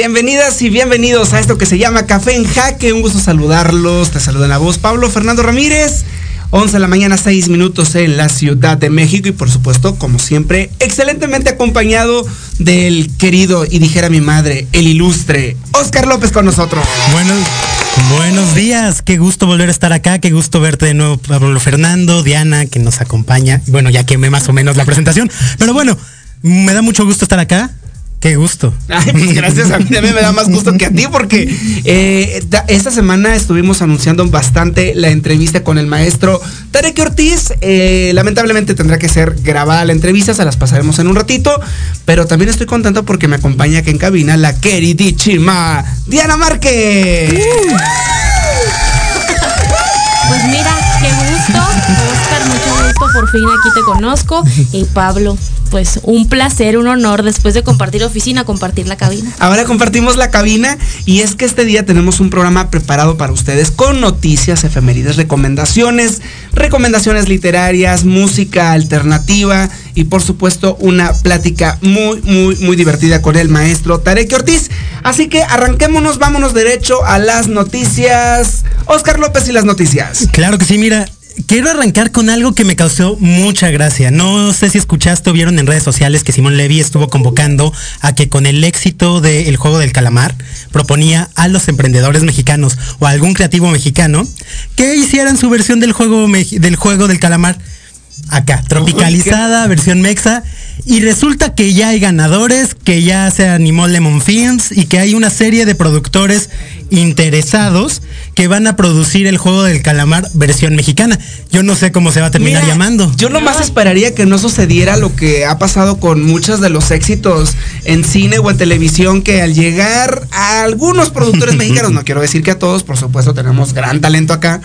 Bienvenidas y bienvenidos a esto que se llama Café en Jaque. Un gusto saludarlos. Te saluda la voz Pablo Fernando Ramírez. 11 de la mañana, 6 minutos en la Ciudad de México y por supuesto, como siempre, excelentemente acompañado del querido, y dijera mi madre, el ilustre Oscar López con nosotros. Bueno, buenos días, qué gusto volver a estar acá, qué gusto verte de nuevo, Pablo Fernando, Diana, que nos acompaña. Bueno, ya quemé más o menos la presentación, pero bueno, me da mucho gusto estar acá. Qué gusto. Ay, pues gracias a mí también me da más gusto que a ti porque eh, esta semana estuvimos anunciando bastante la entrevista con el maestro Tarek Ortiz. Eh, lamentablemente tendrá que ser grabada la entrevista, se las pasaremos en un ratito, pero también estoy contento porque me acompaña aquí en cabina la queridísima Diana Márquez. Pues mira, por fin aquí te conozco. Y Pablo, pues un placer, un honor después de compartir oficina, compartir la cabina. Ahora compartimos la cabina y es que este día tenemos un programa preparado para ustedes con noticias, efemérides, recomendaciones, recomendaciones literarias, música alternativa y por supuesto una plática muy, muy, muy divertida con el maestro Tarek Ortiz. Así que arranquémonos, vámonos derecho a las noticias. Oscar López y las noticias. Claro que sí, mira, quiero arrancar con algo que me causó mucha gracia. No sé si escuchaste o vieron en redes sociales que Simón Levy estuvo convocando a que con el éxito del juego del calamar proponía a los emprendedores mexicanos o a algún creativo mexicano que hicieran su versión del juego del juego del calamar acá, tropicalizada, versión mexa. Y resulta que ya hay ganadores, que ya se animó Lemon Films y que hay una serie de productores interesados que van a producir el juego del calamar versión mexicana. Yo no sé cómo se va a terminar Mira, llamando. Yo nomás esperaría que no sucediera lo que ha pasado con muchos de los éxitos en cine o en televisión, que al llegar a algunos productores mexicanos, no quiero decir que a todos, por supuesto tenemos gran talento acá,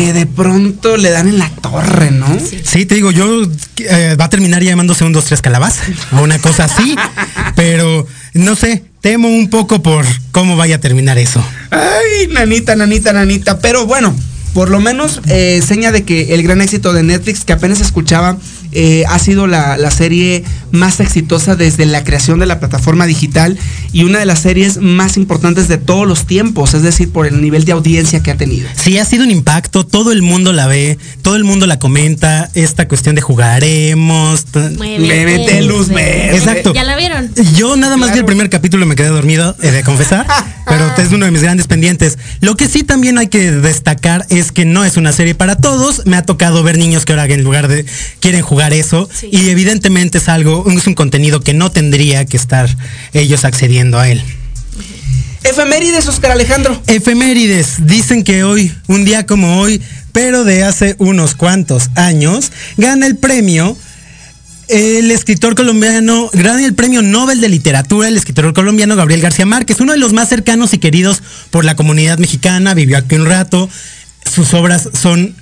que de pronto le dan en la torre, ¿no? Sí, te digo, yo eh, va a terminar llamándose un 2, 3 calabaza o una cosa así, pero no sé, temo un poco por cómo vaya a terminar eso. Ay, nanita, nanita, nanita. Pero bueno, por lo menos eh, seña de que el gran éxito de Netflix, que apenas escuchaba, eh, ha sido la, la, serie más exitosa desde la creación de la plataforma digital y una de las series más importantes de todos los tiempos, es decir, por el nivel de audiencia que ha tenido. Sí, ha sido un impacto, todo el mundo la ve, todo el mundo la comenta, esta cuestión de jugaremos. Muévete, luz verde. Exacto. ¿Ya la vieron? Yo nada más claro. vi el primer capítulo, me quedé dormido, he de confesar, pero es uno de mis grandes pendientes. Lo que sí también hay que destacar es que no es una serie para todos, me ha tocado ver niños que ahora en lugar de quieren jugar eso sí. y evidentemente es algo, es un contenido que no tendría que estar ellos accediendo a él. Efemérides, Oscar Alejandro. Efemérides, dicen que hoy, un día como hoy, pero de hace unos cuantos años, gana el premio el escritor colombiano, gana el premio Nobel de Literatura, el escritor colombiano Gabriel García Márquez, uno de los más cercanos y queridos por la comunidad mexicana, vivió aquí un rato, sus obras son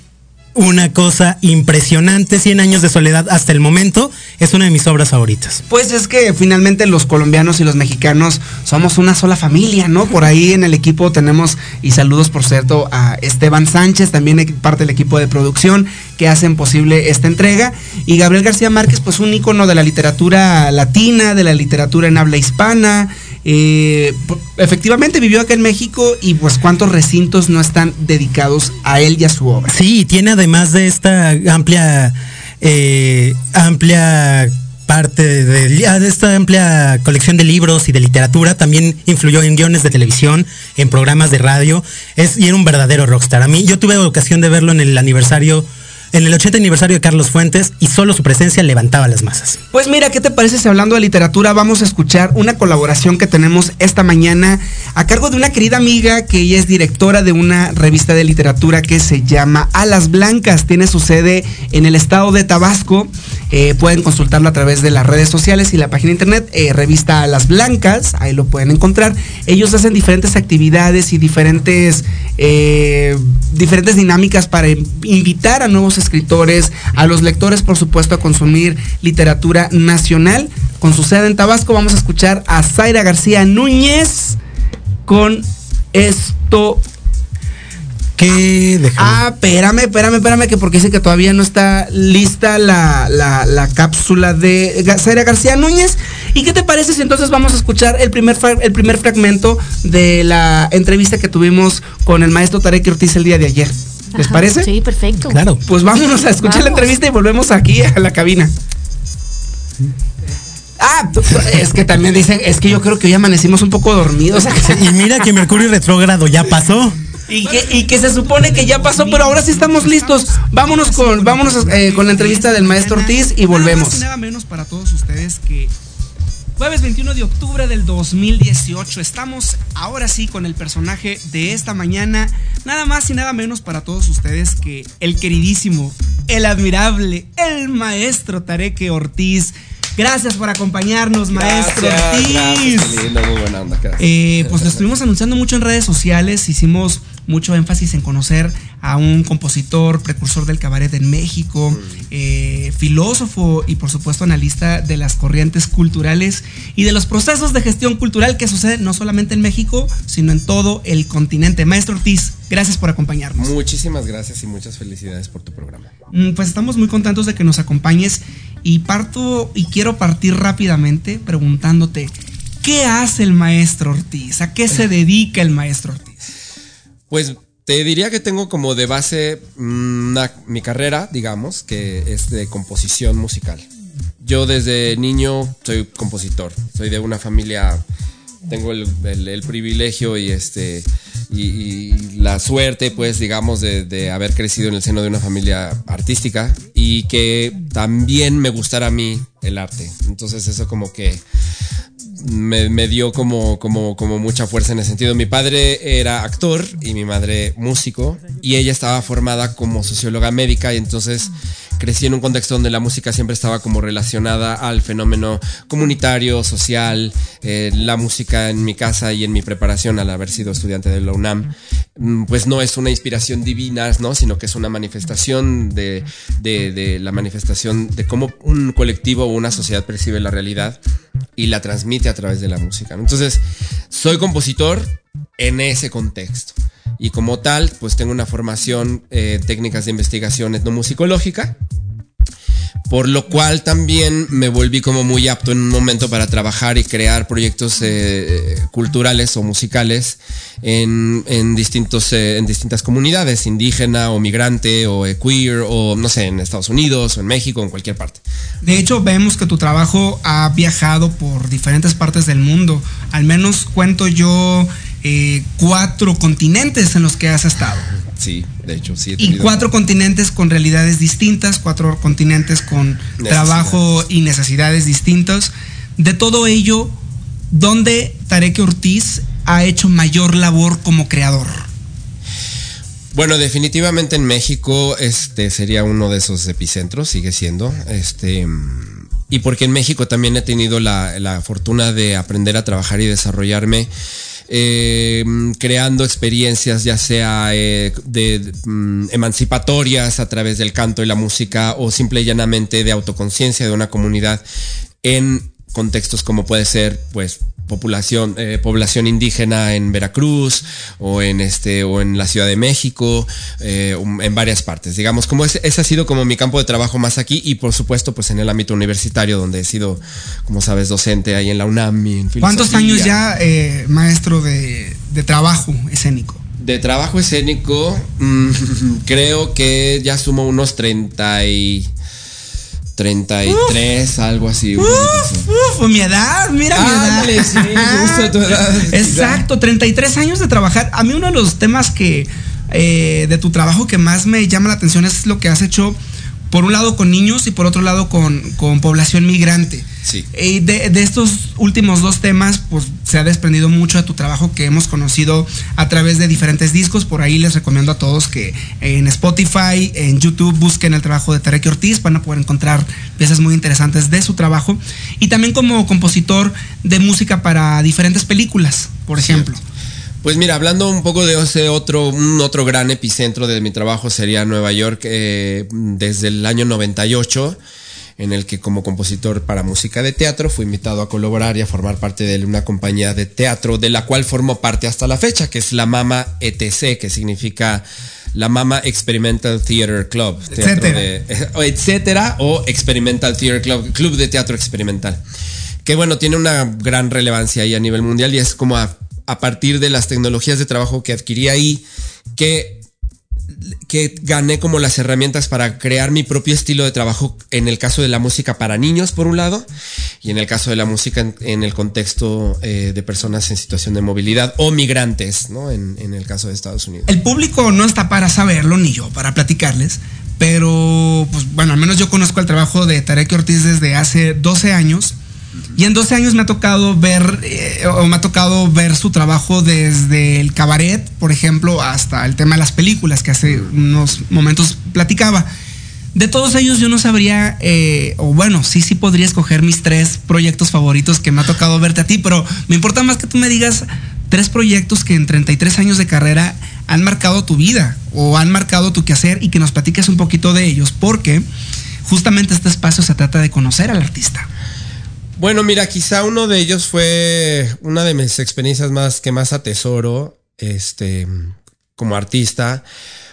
una cosa impresionante, 100 años de soledad hasta el momento, es una de mis obras favoritas. Pues es que finalmente los colombianos y los mexicanos somos una sola familia, ¿no? Por ahí en el equipo tenemos, y saludos por cierto a Esteban Sánchez, también parte del equipo de producción que hacen posible esta entrega, y Gabriel García Márquez, pues un ícono de la literatura latina, de la literatura en habla hispana, eh, efectivamente vivió acá en México y pues cuántos recintos no están dedicados a él y a su obra. Sí, tiene además de esta amplia, eh, amplia parte de, de, esta amplia colección de libros y de literatura, también influyó en guiones de televisión, en programas de radio, es, y era un verdadero rockstar. A mí, yo tuve ocasión de verlo en el aniversario en el 80 aniversario de Carlos Fuentes y solo su presencia levantaba las masas. Pues mira, ¿qué te parece si hablando de literatura vamos a escuchar una colaboración que tenemos esta mañana a cargo de una querida amiga que ella es directora de una revista de literatura que se llama Alas Blancas, tiene su sede en el estado de Tabasco. Eh, pueden consultarlo a través de las redes sociales y la página de internet, eh, revista Alas Blancas, ahí lo pueden encontrar. Ellos hacen diferentes actividades y diferentes, eh, diferentes dinámicas para invitar a nuevos escritores, a los lectores, por supuesto, a consumir literatura nacional. Con su sede en Tabasco, vamos a escuchar a Zaira García Núñez con esto ¿Qué? Ah, espérame, espérame, espérame, que porque dice que todavía no está lista la, la, cápsula de Zaira García Núñez. ¿Y qué te parece si entonces vamos a escuchar el primer, el primer fragmento de la entrevista que tuvimos con el maestro Tarek Ortiz el día de ayer? ¿Les parece? Sí, perfecto. Claro. Pues vámonos a escuchar la entrevista y volvemos aquí a la cabina. Ah, es que también dicen, es que yo creo que hoy amanecimos un poco dormidos. y mira que Mercurio retrógrado ya pasó. Y que, se supone que ya pasó, pero ahora sí estamos listos. Vámonos con, vámonos eh, con la entrevista del maestro Ortiz y volvemos. Nada menos para todos ustedes que Jueves 21 de octubre del 2018. Estamos ahora sí con el personaje de esta mañana. Nada más y nada menos para todos ustedes que el queridísimo, el admirable, el maestro Tareque Ortiz. Gracias por acompañarnos, maestro Ortiz. muy buena onda, eh, pues lo estuvimos anunciando mucho en redes sociales, hicimos mucho énfasis en conocer a un compositor, precursor del cabaret en México, eh, filósofo y por supuesto analista de las corrientes culturales y de los procesos de gestión cultural que suceden no solamente en México, sino en todo el continente. Maestro Ortiz, gracias por acompañarnos. Muchísimas gracias y muchas felicidades por tu programa. Mm, pues estamos muy contentos de que nos acompañes y parto y quiero partir rápidamente preguntándote, ¿qué hace el maestro Ortiz? ¿A qué se dedica el maestro Ortiz? Pues te diría que tengo como de base mm, mi carrera, digamos, que es de composición musical. Yo desde niño soy compositor, soy de una familia, tengo el, privilegio y este y, la suerte, pues, digamos, de, de, haber crecido en el seno de una familia artística y que también me gustara a mí el arte. Entonces eso como que me, dio como, como, como mucha fuerza en ese sentido. Mi padre era actor y mi madre músico y ella estaba formada como socióloga médica y entonces crecí en un contexto donde la música siempre estaba como relacionada al fenómeno comunitario, social, eh, la música en mi casa y en mi preparación al haber sido estudiante de la UNAM, mm, pues no es una inspiración divina, ¿no? Sino que es una manifestación de, de, de la manifestación de cómo un colectivo o una sociedad percibe la realidad y la transmite a través de la música. Entonces, soy compositor en ese contexto. Y como tal, pues tengo una formación eh, técnicas de investigación etnomusicológica, por lo cual también me volví como muy apto en un momento para trabajar y crear proyectos eh, culturales o musicales en, distintos, eh, en distintas comunidades, indígena o migrante o queer o no sé, en Estados Unidos o en México en cualquier parte. De hecho, vemos que tu trabajo ha viajado por diferentes partes del mundo. Al menos cuento yo eh, cuatro continentes en los que has estado. Sí, de hecho, sí. y cuatro continentes con realidades distintas, cuatro continentes con trabajo y necesidades distintas. De todo ello, ¿dónde Tarek Ortiz ha hecho mayor labor como creador? Bueno, definitivamente en México este sería uno de esos epicentros, sigue siendo. Este y porque en México también he tenido la, la fortuna de aprender a trabajar y desarrollarme eh, creando experiencias ya sea eh, de, mm, emancipatorias a través del canto y la música o simple y llanamente de autoconciencia de una comunidad en contextos como puede ser pues población, eh, población indígena en Veracruz o en este o en la Ciudad de México, eh, um, en varias partes. Digamos, como ese, ha sido como mi campo de trabajo más aquí y por supuesto pues en el ámbito universitario donde he sido, como sabes, docente ahí en la UNAM y en ¿Cuántos años ya eh, maestro de, trabajo escénico? De trabajo escénico, mm, creo que ya sumo unos 30 y 33, algo así. Uf, uf, mi edad, mira mi edad. tu edad. Exacto, 33 años de trabajar. A mí uno de los temas que eh, de tu trabajo que más me llama la atención es lo que has hecho por un lado con niños y por otro lado con, con población migrante. Sí. Y de, de, estos últimos dos temas, pues se ha desprendido mucho de tu trabajo que hemos conocido a través de diferentes discos. Por ahí les recomiendo a todos que en Spotify, en YouTube, busquen el trabajo de Tarek Ortiz. Van a poder encontrar piezas muy interesantes de su trabajo. Y también como compositor de música para diferentes películas, por ejemplo. Pues mira, hablando un poco de ese otro, un otro gran epicentro de mi trabajo sería Nueva York eh, desde el año 98, en el que como compositor para música de teatro fui invitado a colaborar y a formar parte de una compañía de teatro de la cual formo parte hasta la fecha, que es la Mama ETC, que significa la Mama Experimental Theater Club, etcétera. De, etcétera, o Experimental Theater Club, Club de Teatro Experimental. Que bueno, tiene una gran relevancia ahí a nivel mundial y es como a a partir de las tecnologías de trabajo que adquirí ahí, que, que gané como las herramientas para crear mi propio estilo de trabajo en el caso de la música para niños, por un lado, y en el caso de la música en, el contexto eh, de personas en situación de movilidad o migrantes, ¿no? En, en el caso de Estados Unidos. El público no está para saberlo, ni yo para platicarles, pero, pues bueno, al menos yo conozco el trabajo de Tarek Ortiz desde hace 12 años. Y en 12 años me ha tocado ver, eh, o me ha tocado ver su trabajo desde el cabaret, por ejemplo, hasta el tema de las películas que hace unos momentos platicaba. De todos ellos yo no sabría, eh, o bueno, sí, sí podría escoger mis tres proyectos favoritos que me ha tocado verte a ti, pero me importa más que tú me digas tres proyectos que en 33 años de carrera han marcado tu vida o han marcado tu quehacer y que nos platiques un poquito de ellos, porque justamente este espacio se trata de conocer al artista. Bueno, mira, quizá uno de ellos fue una de mis experiencias más que más atesoro, este, como artista,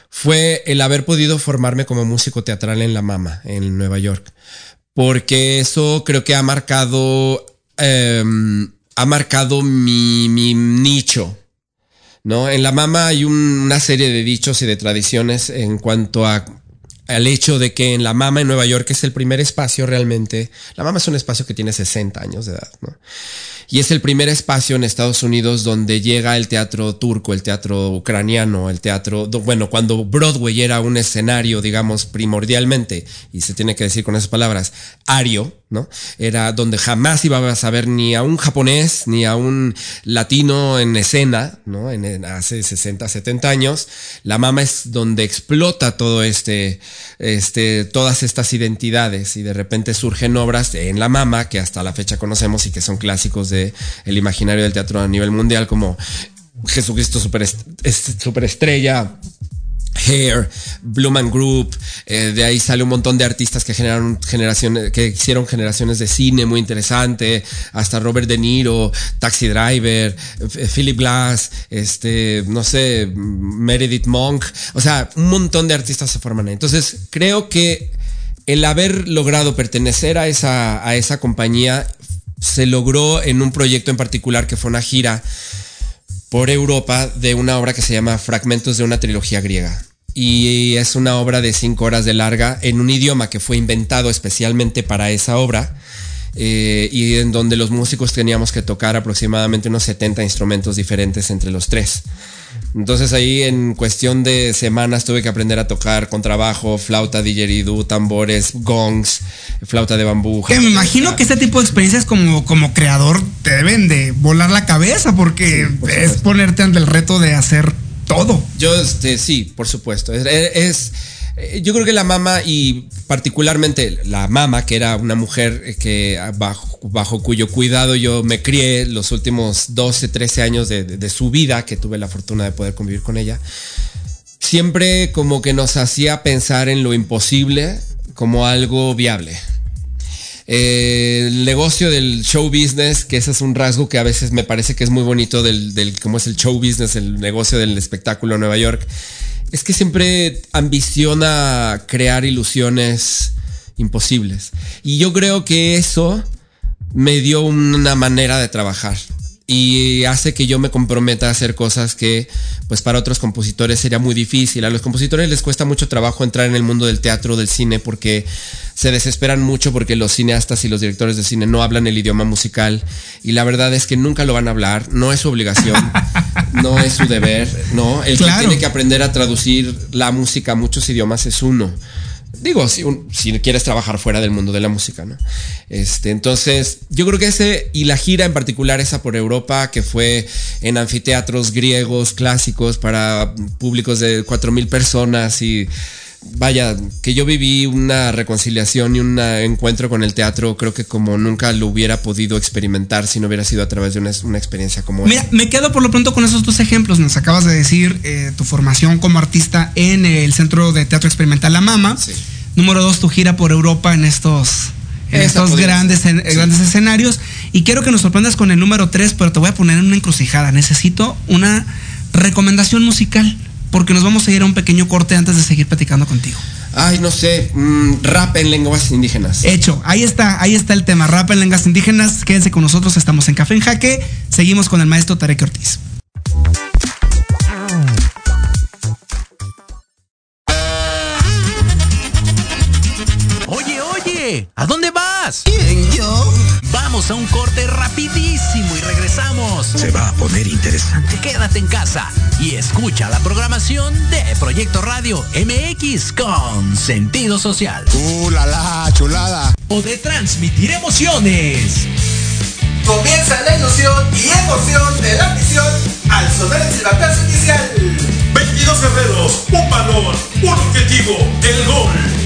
fue el haber podido formarme como músico teatral en La Mama, en Nueva York. Porque eso creo que ha marcado, eh, ha marcado mi, mi, nicho. ¿No? En La Mama hay un, una serie de dichos y de tradiciones en cuanto a al hecho de que en La Mama en Nueva York es el primer espacio realmente. La Mama es un espacio que tiene 60 años de edad, ¿no? Y es el primer espacio en Estados Unidos donde llega el teatro turco, el teatro ucraniano, el teatro, bueno, cuando Broadway era un escenario, digamos, primordialmente, y se tiene que decir con esas palabras, ario, ¿no? Era donde jamás ibas a ver ni a un japonés, ni a un latino en escena, ¿no? En, hace 60, 70 años. La mama es donde explota todo este, este, todas estas identidades y de repente surgen obras en la mama que hasta la fecha conocemos y que son clásicos de el imaginario del teatro a nivel mundial como Jesucristo superestrella, Hair, Blumen Group, eh, de ahí sale un montón de artistas que generaron generaciones, que hicieron generaciones de cine muy interesante, hasta Robert De Niro, Taxi Driver, Philip Glass, este, no sé, Meredith Monk, o sea, un montón de artistas se forman ahí. Entonces, creo que el haber logrado pertenecer a esa, a esa compañía se logró en un proyecto en particular que fue una gira por Europa de una obra que se llama Fragmentos de una trilogía griega. Y es una obra de cinco horas de larga en un idioma que fue inventado especialmente para esa obra. Eh, y en donde los músicos teníamos que tocar aproximadamente unos 70 instrumentos diferentes entre los tres. Entonces ahí en cuestión de semanas tuve que aprender a tocar contrabajo, flauta, didgeridoo, tambores, gongs, flauta de bambú. Que me imagino que este tipo de experiencias como, como creador te deben de volar la cabeza porque sí, por es ponerte ante el reto de hacer todo. Yo, este, sí, por supuesto. Es, es, yo creo que la mama y particularmente la mama, que era una mujer que bajo, cuyo cuidado yo me crié los últimos 12, 13 años de, su vida, que tuve la fortuna de poder convivir con ella, siempre como que nos hacía pensar en lo imposible como algo viable. Eh, el negocio del show business, que ese es un rasgo que a veces me parece que es muy bonito del, del cómo es el show business, el negocio del espectáculo en Nueva York, es que siempre ambiciona crear ilusiones imposibles. Y yo creo que eso me dio una manera de trabajar y hace que yo me comprometa a hacer cosas que pues para otros compositores sería muy difícil. A los compositores les cuesta mucho trabajo entrar en el mundo del teatro, del cine, porque se desesperan mucho porque los cineastas y los directores de cine no hablan el idioma musical y la verdad es que nunca lo van a hablar, no es su obligación, no es su deber, ¿no? El que tiene que aprender a traducir la música a muchos idiomas es uno. Digo, si, quieres trabajar fuera del mundo de la música, ¿no? Este, entonces, yo creo que ese, y la gira en particular, esa por Europa, que fue en anfiteatros griegos clásicos para públicos de cuatro mil personas y vaya, que yo viví una reconciliación y un encuentro con el teatro, creo que como nunca lo hubiera podido experimentar si no hubiera sido a través de una, experiencia como Mira, me quedo por lo pronto con esos dos ejemplos. Nos acabas de decir eh, tu formación como artista en el Centro de Teatro Experimental La Mama. Número dos, tu gira por Europa en estos, en estos grandes, grandes escenarios. Y quiero que nos sorprendas con el número tres, pero te voy a poner en una encrucijada. Necesito una recomendación musical porque nos vamos a ir a un pequeño corte antes de seguir platicando contigo. Ay, no sé, mm, rap en lenguas indígenas. Hecho, ahí está, ahí está el tema, rap en lenguas indígenas. Quédense con nosotros, estamos en Café en Jaque. Seguimos con el maestro Tarek Ortiz. ¿A dónde vas? ¿Quién, yo? Vamos a un corte rapidísimo y regresamos. Se va a poner interesante. Quédate en casa y escucha la programación de Proyecto Radio MX con sentido social. ¡Uh, la, la chulada! O de transmitir emociones. Comienza la ilusión y emoción de la misión al sonar el silbatazo inicial. 22 guerreros, un valor, un objetivo, el gol.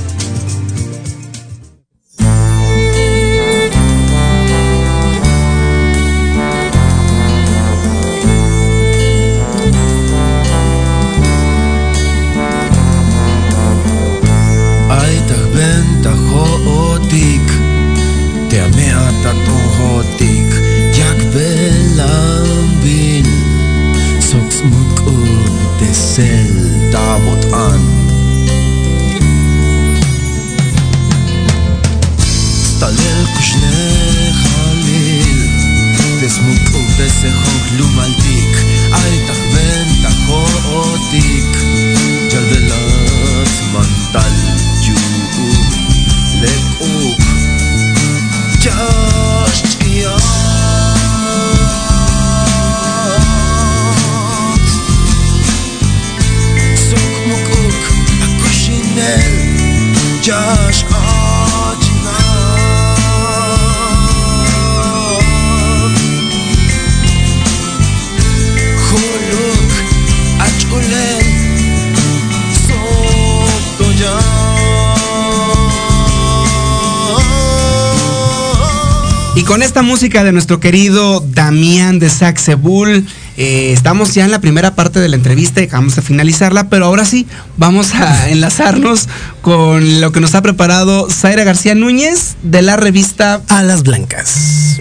Esta música de nuestro querido Damián de Saxebul, eh, estamos ya en la primera parte de la entrevista y vamos a finalizarla, pero ahora sí, vamos a enlazarnos con lo que nos ha preparado Zaira García Núñez de la revista Alas Blancas.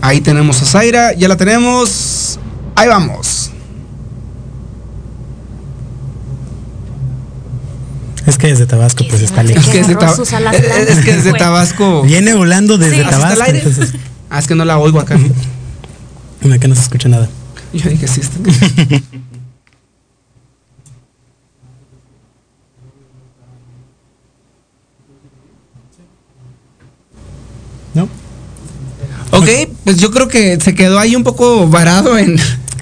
Ahí tenemos a Zaira, ya la tenemos. Ahí vamos. Es que desde Tabasco pues está lejos. Es que desde, Tab es que desde Tabasco. Viene volando desde Sí. Tabasco. ¿Hasta el aire? entonces- Ah, es que no la oigo acá. No, que no se escucha nada. Yo dije sí. está- ¿No? Ok, pues yo creo que se quedó ahí un poco varado en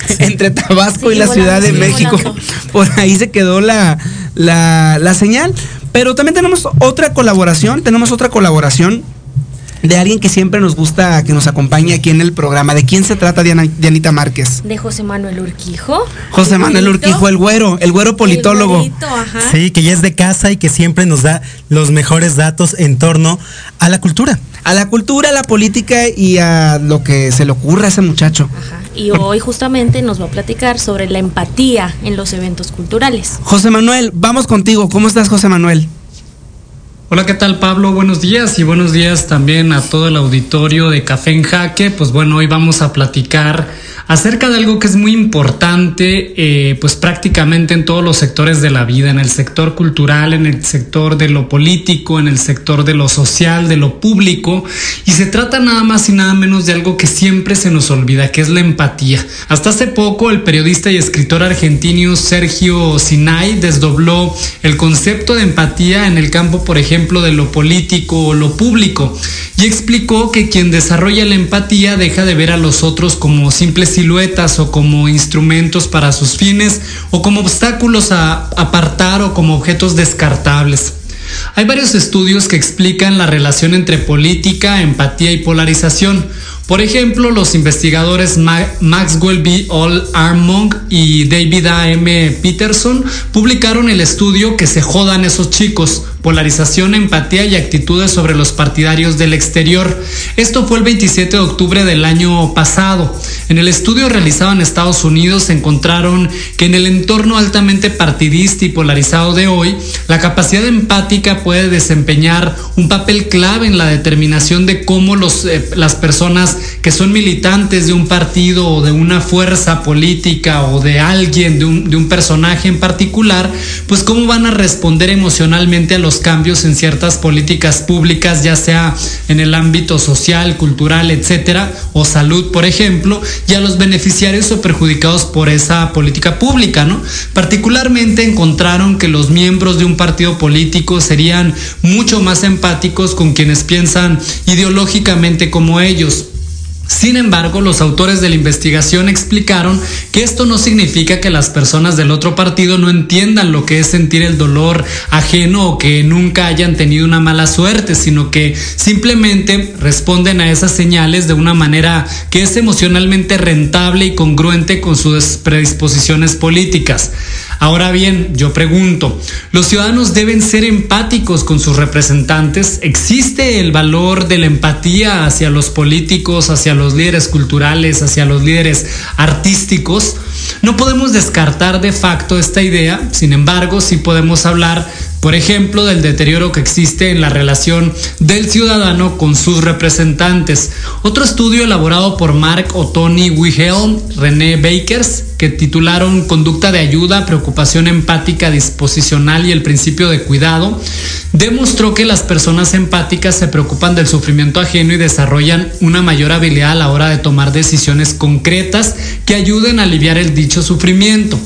entre Tabasco y la volando, Ciudad de México. volando. Por ahí se quedó la, la, la señal. Pero también tenemos otra colaboración, tenemos otra colaboración de alguien que siempre nos gusta que nos acompañe aquí en el programa. ¿De quién se trata, Diana, Dianita Márquez? De José Manuel Urquijo. José Manuel. Urquijo, el güero, el güero politólogo. El güerito, ajá. Sí, que ya es de casa y que siempre nos da los mejores datos en torno a la cultura. A la cultura, a la política y a lo que se le ocurra a ese muchacho. Y hoy justamente nos va a platicar sobre la empatía en los eventos culturales. José Manuel, vamos contigo. ¿Cómo estás, José Manuel? Hola, ¿qué tal Pablo? Buenos días y buenos días también a todo el auditorio de Café en Jaque. Pues bueno, hoy vamos a platicar acerca de algo que es muy importante, eh, pues prácticamente en todos los sectores de la vida, en el sector cultural, en el sector de lo político, en el sector de lo social, de lo público. Y se trata nada más y nada menos de algo que siempre se nos olvida, que es la empatía. Hasta hace poco el periodista y escritor argentino Sergio Sinay desdobló el concepto de empatía en el campo, por ejemplo, de lo político o lo público y explicó que quien desarrolla la empatía deja de ver a los otros como simples siluetas o como instrumentos para sus fines o como obstáculos a apartar o como objetos descartables. Hay varios estudios que explican la relación entre política, empatía y polarización. Por ejemplo, los investigadores Ma- Maxwell B. All Armong y David A. M. Peterson publicaron el estudio Que se jodan esos chicos, polarización, empatía y actitudes sobre los partidarios del exterior. Esto fue el 27 de octubre del año pasado. En el estudio realizado en Estados Unidos encontraron que en el entorno altamente partidista y polarizado de hoy, la capacidad empática puede desempeñar un papel clave en la determinación de cómo eh, las personas que son militantes de un partido o de una fuerza política o de alguien, de un, de un personaje en particular, pues cómo van a responder emocionalmente a los cambios en ciertas políticas públicas, ya sea en el ámbito social, cultural, etcétera, o salud, por ejemplo, y a los beneficiarios o perjudicados por esa política pública, ¿no? Particularmente encontraron que los miembros de un partido político serían mucho más empáticos con quienes piensan ideológicamente como ellos. Sin embargo, los autores de la investigación explicaron que esto no significa que las personas del otro partido no entiendan lo que es sentir el dolor ajeno o que nunca hayan tenido una mala suerte, sino que simplemente responden a esas señales de una manera que es emocionalmente rentable y congruente con sus predisposiciones políticas. Ahora bien, yo pregunto, ¿los ciudadanos deben ser empáticos con sus representantes? ¿Existe el valor de la empatía hacia los políticos, hacia los líderes culturales, hacia los líderes artísticos? No podemos descartar de facto esta idea, sin embargo, sí podemos hablar, por ejemplo, del deterioro que existe en la relación del ciudadano con sus representantes. Otro estudio elaborado por Mark O'Tony Wihelm, René Bakers, que titularon Conducta de ayuda, preocupación empática, disposicional y el principio de cuidado, demostró que las personas empáticas se preocupan del sufrimiento ajeno y desarrollan una mayor habilidad a la hora de tomar decisiones concretas que ayuden a aliviar el dicho sufrimiento.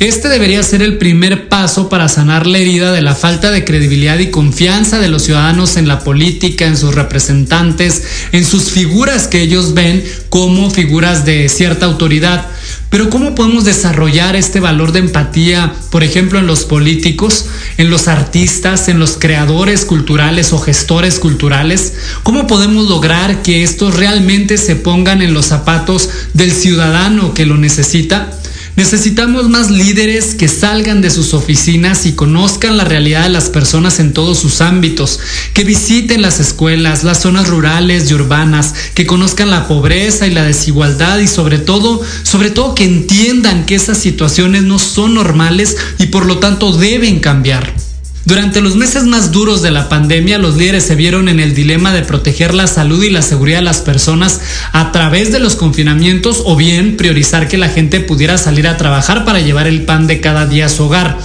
Este debería ser el primer paso para sanar la herida de la falta de credibilidad y confianza de los ciudadanos en la política, en sus representantes, en sus figuras que ellos ven como figuras de cierta autoridad. Pero ¿cómo podemos desarrollar este valor de empatía, por ejemplo, en los políticos, en los artistas, en los creadores culturales o gestores culturales? ¿Cómo podemos lograr que estos realmente se pongan en los zapatos del ciudadano que lo necesita? Necesitamos más líderes que salgan de sus oficinas y conozcan la realidad de las personas en todos sus ámbitos, que visiten las escuelas, las zonas rurales y urbanas, que conozcan la pobreza y la desigualdad y sobre todo, sobre todo que entiendan que esas situaciones no son normales y por lo tanto deben cambiar. Durante los meses más duros de la pandemia, los líderes se vieron en el dilema de proteger la salud y la seguridad de las personas a través de los confinamientos o bien priorizar que la gente pudiera salir a trabajar para llevar el pan de cada día a su hogar.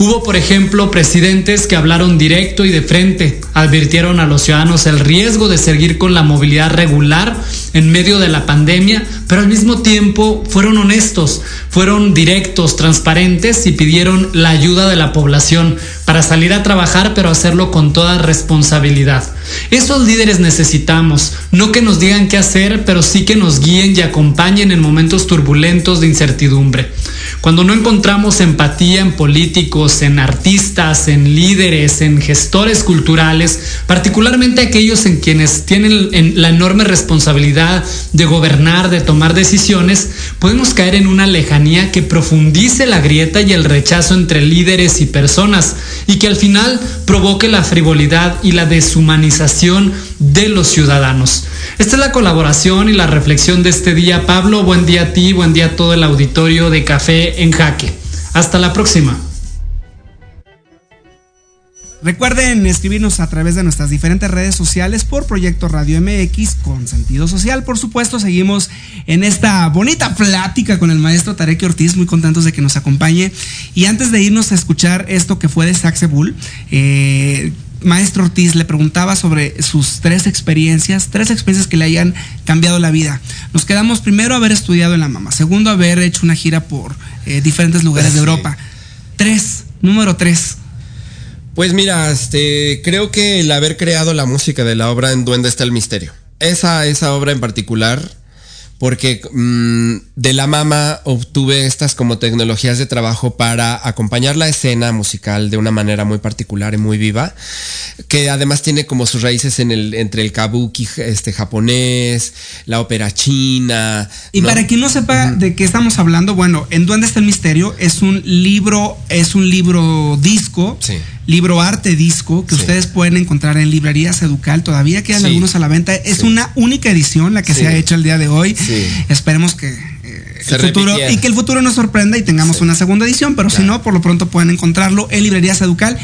Hubo, por ejemplo, presidentes que hablaron directo y de frente, advirtieron a los ciudadanos el riesgo de seguir con la movilidad regular en medio de la pandemia, pero al mismo tiempo fueron honestos, fueron directos, transparentes y pidieron la ayuda de la población para salir a trabajar, pero hacerlo con toda responsabilidad. Esos líderes necesitamos, no que nos digan qué hacer, pero sí que nos guíen y acompañen en momentos turbulentos de incertidumbre. Cuando no encontramos empatía en políticos, en artistas, en líderes, en gestores culturales, particularmente aquellos en quienes tienen la enorme responsabilidad de gobernar, de tomar decisiones, podemos caer en una lejanía que profundice la grieta y el rechazo entre líderes y personas y que al final provoque la frivolidad y la deshumanización de los ciudadanos. Esta es la colaboración y la reflexión de este día. Pablo, buen día a ti, buen día a todo el auditorio de Café en Jaque. Hasta la próxima. Recuerden escribirnos a través de nuestras diferentes redes sociales por Proyecto Radio MX con sentido social. Por supuesto, seguimos en esta bonita plática con el maestro Tarek Ortiz, muy contentos de que nos acompañe. Y antes de irnos a escuchar esto que fue de Saxebul, eh, maestro Ortiz le preguntaba sobre sus tres experiencias, tres experiencias que le hayan cambiado la vida. Nos quedamos primero haber estudiado en la mama, segundo haber hecho una gira por eh, diferentes lugares de Europa. Tres, número tres. Pues mira, este, creo que el haber creado la música de la obra en Duende está el misterio. Esa, esa obra en particular porque mmm, de la mama obtuve estas como tecnologías de trabajo para acompañar la escena musical de una manera muy particular y muy viva, que además tiene como sus raíces en el, entre el kabuki este, japonés, la ópera china. Y ¿no? para quien no sepa de qué estamos hablando, bueno, en Duende está el misterio, es un libro, es un libro disco. Sí libro arte disco que sí. ustedes pueden encontrar en librerías Educal. Todavía quedan sí. algunos a la venta. Es sí. una única edición la que se ha hecho el día de hoy. Esperemos que eh, el futuro y que el futuro nos sorprenda y tengamos una segunda edición, pero claro. si no, por lo pronto pueden encontrarlo en librerías Educal.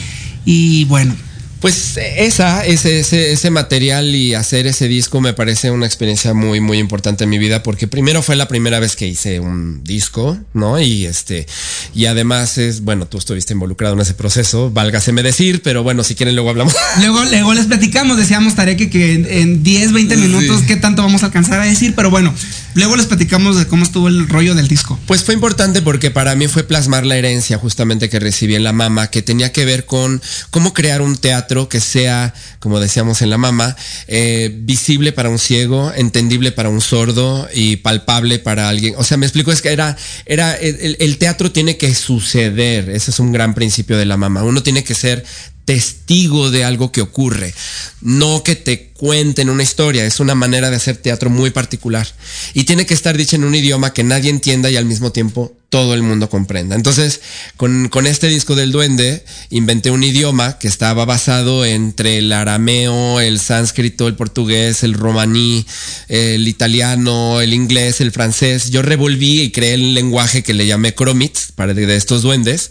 Y bueno, pues esa, ese, ese, ese, material y hacer ese disco me parece una experiencia muy, muy importante en mi vida porque primero fue la primera vez que hice un disco, ¿no? Y este, y además es, bueno, tú estuviste involucrado en ese proceso, válgaseme decir, pero bueno, si quieren luego hablamos. Luego, luego les platicamos, decíamos Tarek que en, en 10, 20 minutos sí. qué tanto vamos a alcanzar a decir, pero bueno, luego les platicamos de cómo estuvo el rollo del disco. Pues fue importante porque para mí fue plasmar la herencia justamente que recibí en la mama, que tenía que ver con cómo crear un teatro que sea, como decíamos en la mama, eh, visible para un ciego, entendible para un sordo y palpable para alguien. O sea, me explico, es que era, era el, el teatro tiene que suceder, ese es un gran principio de la mama. Uno tiene que ser testigo de algo que ocurre, no que te cuenten una historia, es una manera de hacer teatro muy particular y tiene que estar dicha en un idioma que nadie entienda y al mismo tiempo todo el mundo comprenda. Entonces, con, con este disco del duende, inventé un idioma que estaba basado entre el arameo, el sánscrito, el portugués, el romaní, el italiano, el inglés, el francés. Yo revolví y creé el lenguaje que le llamé Cromits para de, estos duendes.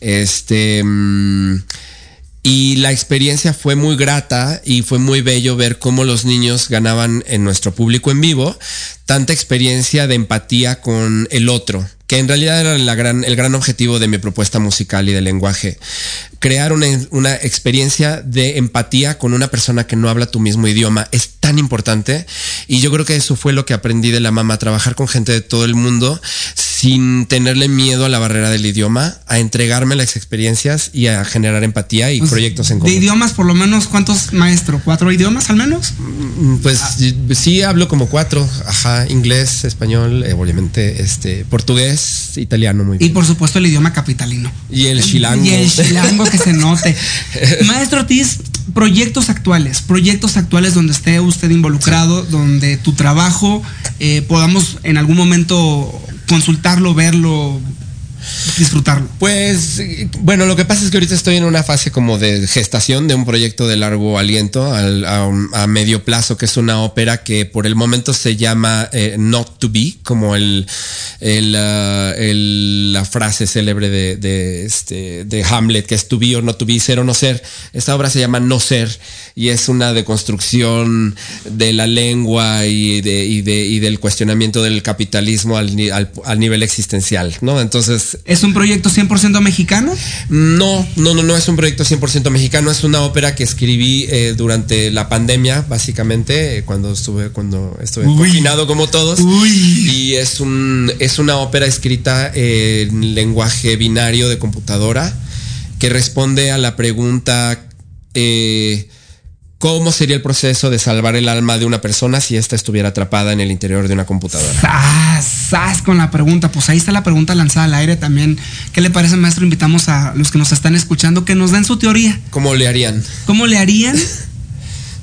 Este... Mmm, y la experiencia fue muy grata y fue muy bello ver cómo los niños ganaban en nuestro público en vivo tanta experiencia de empatía con el otro, que en realidad era gran, el gran objetivo de mi propuesta musical y de lenguaje. Crear una, una, experiencia de empatía con una persona que no habla tu mismo idioma es tan importante y yo creo que eso fue lo que aprendí de la mamá, trabajar con gente de todo el mundo sin tenerle miedo a la barrera del idioma, a entregarme las experiencias y a generar empatía y Pues, proyectos en De común. idiomas, por lo menos, ¿cuántos maestro? ¿Cuatro idiomas al menos? Mm, Pues sí hablo como cuatro, ajá, inglés, español, eh, obviamente, este, portugués, italiano muy Y bien. por supuesto el idioma capitalino. Y el chilango. Y el chilango que se note. Maestro Ortiz, proyectos actuales, proyectos actuales donde esté usted involucrado, donde tu trabajo eh, podamos en algún momento consultarlo, verlo, disfrutarlo. Pues bueno, lo que pasa es que ahorita estoy en una fase como de gestación de un proyecto de largo aliento al- a, medio plazo, que es una ópera que por el momento se llama eh, Not to Be, como el, el, la frase célebre de, de, este, de Hamlet, que es to be or not to be, ser o no ser. Esta obra se llama No Ser y es una deconstrucción de la lengua y, de, y, de, y del cuestionamiento del capitalismo al, al- al nivel existencial, ¿no? Entonces, ¿Es un proyecto 100% mexicano? no, no, no, no es un proyecto 100% mexicano, es una ópera que escribí eh, durante la pandemia, básicamente, eh, cuando estuve, cuando estuve Uy. confinado como todos. Y es un, es una ópera escrita en lenguaje binario de computadora que responde a la pregunta eh, ¿Cómo sería el proceso de salvar el alma de una persona si ésta estuviera atrapada en el interior de una computadora? ¡Sas! ¡Sas! Con la pregunta. Pues ahí está la pregunta lanzada al aire también. ¿Qué le parece, maestro? Invitamos a los que nos están escuchando que nos den su teoría. ¿Cómo le harían? ¿Cómo le harían?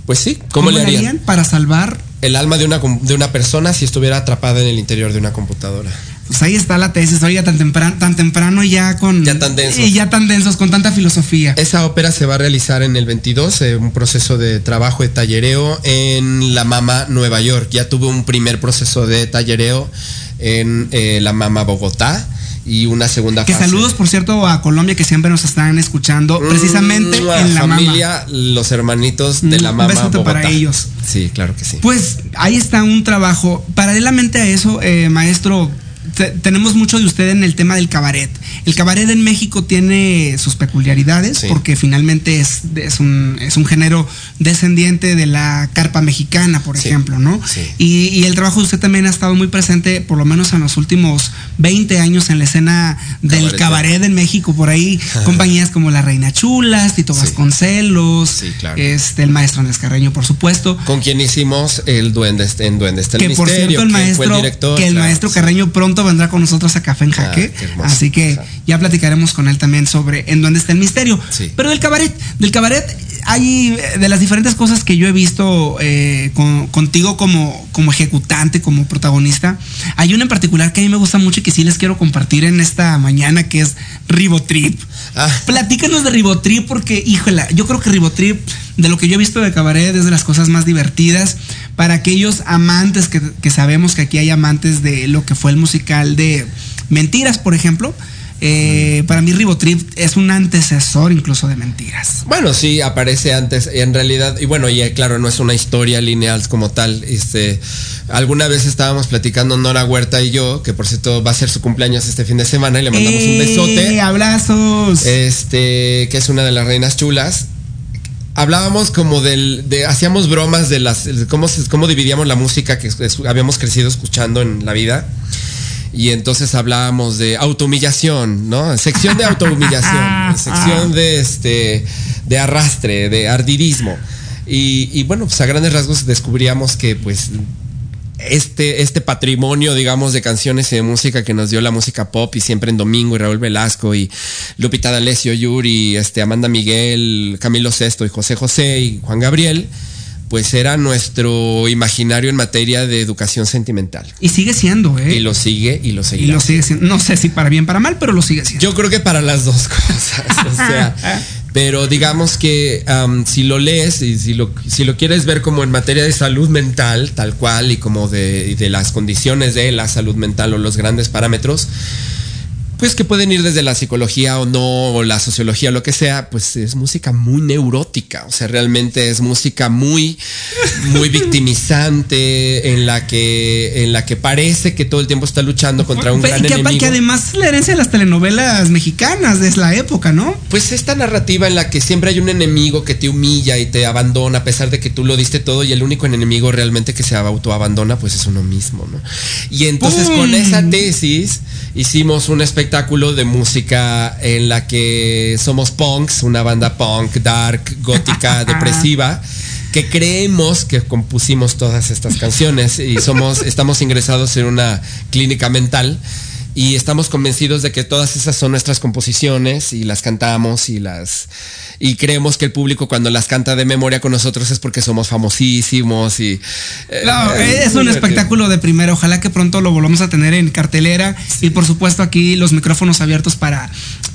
Pues sí, ¿cómo, le harían? para salvar? El alma de una, de una persona si estuviera atrapada en el interior de una computadora. Pues ahí está la tesis. Oiga, tan temprano, tan temprano y ya con. Ya tan densos. Y ya tan densos, con tanta filosofía. Esa ópera se va a realizar en el 22, eh, un proceso de trabajo de tallereo en La Mama, Nueva York. Ya tuve un primer proceso de tallereo en eh, La Mama, Bogotá. Y una segunda Que fase. saludos, por cierto, a Colombia que siempre nos están escuchando, precisamente Mm, a en la familia, los hermanitos de Mm, La un Mama, besote Bogotá. para ellos. Sí, claro que sí. Pues ahí está un trabajo. Paralelamente a eso, eh, maestro, te- tenemos mucho de usted en el tema del cabaret. El cabaret en México tiene sus peculiaridades Sí. porque finalmente es, es, un, es un género descendiente de la carpa mexicana, por Sí. ejemplo, ¿no? Sí. Y, y el trabajo de usted también ha estado muy presente, por lo menos en los últimos 20 años, en la escena del Cabaret. cabaret en México. Por ahí, compañías como La Reina Chulas, Tito. Vasconcelos, claro. este, el maestro Andrés Carreño, por supuesto. Con quien hicimos el duende en Duende está el que por cierto el que maestro el director. que el claro, maestro. Carreño pronto vendrá con nosotros a Café en Ah, Jaque. así que ya platicaremos con él también sobre en dónde está el misterio. Sí. pero del cabaret del cabaret hay eh, de las diferentes cosas que yo he visto eh, con- contigo como como ejecutante como protagonista hay una en particular que a mí me gusta mucho y que sí les quiero compartir en esta mañana que es Ribotrip. Ah, Platícanos de Ribotrip porque, híjola, yo creo que Ribotrip, de lo que yo he visto de cabaret, es de las cosas más divertidas para aquellos amantes que, que sabemos que aquí hay amantes de lo que fue el musical de Mentiras, por ejemplo. Eh, para mí Ribotrip es un antecesor incluso de Mentiras. Bueno, sí, aparece antes, en realidad, y bueno, y eh, claro, no es una historia lineal como tal. Este, alguna vez estábamos platicando Nora Huerta y yo, que por cierto va a ser su cumpleaños este fin de semana, y le mandamos un ¡Eh, besote. abrazos! Este, que es una de las reinas chulas. Hablábamos como del, de, hacíamos bromas de las, de cómo, se- cómo dividíamos la música que es- habíamos crecido escuchando en la vida. Y entonces hablábamos de autohumillación, ¿no? Sección de autohumillación, sección de este de arrastre, de ardidismo. Y, y bueno, pues a grandes rasgos descubríamos que pues este, este patrimonio, digamos, de canciones y de música que nos dio la música pop y siempre en Domingo y Raúl Velasco y Lupita D'Alessio, Yuri, este, Amanda Miguel, Camilo Sesto y José José y Juan Gabriel, pues era nuestro imaginario en materia de educación sentimental. Y sigue siendo, ¿eh? Y lo sigue y lo Y seguirá. lo sigue siendo. No sé si para bien para mal, pero lo sigue siendo. Yo creo que para las dos cosas. o sea, pero digamos que am, si lo lees y si lo, si lo quieres ver como en materia de salud mental, tal cual, y como de, de las condiciones de la salud mental o los grandes parámetros, pues que pueden ir desde la psicología o no, o la sociología lo que sea, pues es música muy neurótica. O sea, realmente es música muy, muy victimizante, en la que, en la que parece que todo el tiempo está luchando contra un Pero- gran y que, enemigo. que además es la herencia de las telenovelas mexicanas de la época, ¿no? Pues esta narrativa en la que siempre hay un enemigo que te humilla y te abandona a pesar de que tú lo diste todo y el único enemigo realmente que se autoabandona pues es uno mismo, ¿no? Y entonces ¡Pum! con esa tesis hicimos un espectáculo de música en la que somos punks, una banda punk, dark, gótica, depresiva que creemos que compusimos todas estas canciones y somos estamos ingresados en una clínica mental y estamos convencidos de que todas esas son nuestras composiciones y las cantamos y las y creemos que el público cuando las canta de memoria con nosotros es porque somos famosísimos y eh, No, eh, es muy un espectáculo de primera. Ojalá que pronto lo volvamos a tener en cartelera. Y por supuesto, aquí los micrófonos abiertos para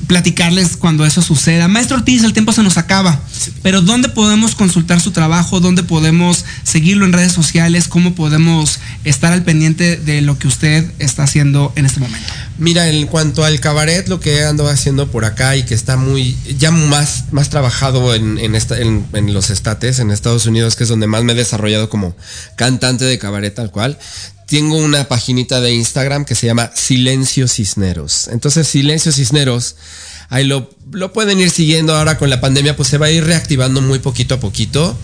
platicarles cuando eso suceda. Maestro Ortiz, el tiempo se nos acaba. Pero ¿dónde podemos consultar su trabajo? ¿Dónde podemos seguirlo en redes sociales? ¿Cómo podemos estar al pendiente de lo que usted está haciendo en este momento? Mira, en cuanto al cabaret, lo que ando haciendo por acá y que está muy, ya más, más trabajado en, en, en los estates, en Estados Unidos, que es donde más me he desarrollado como cantante de cabaret tal cual. Tengo una paginita de Instagram que se llama Silencio Cisneros. Entonces, Silencio Cisneros, ahí lo, lo pueden ir siguiendo ahora con la pandemia, pues se va a ir reactivando muy poquito a poquito.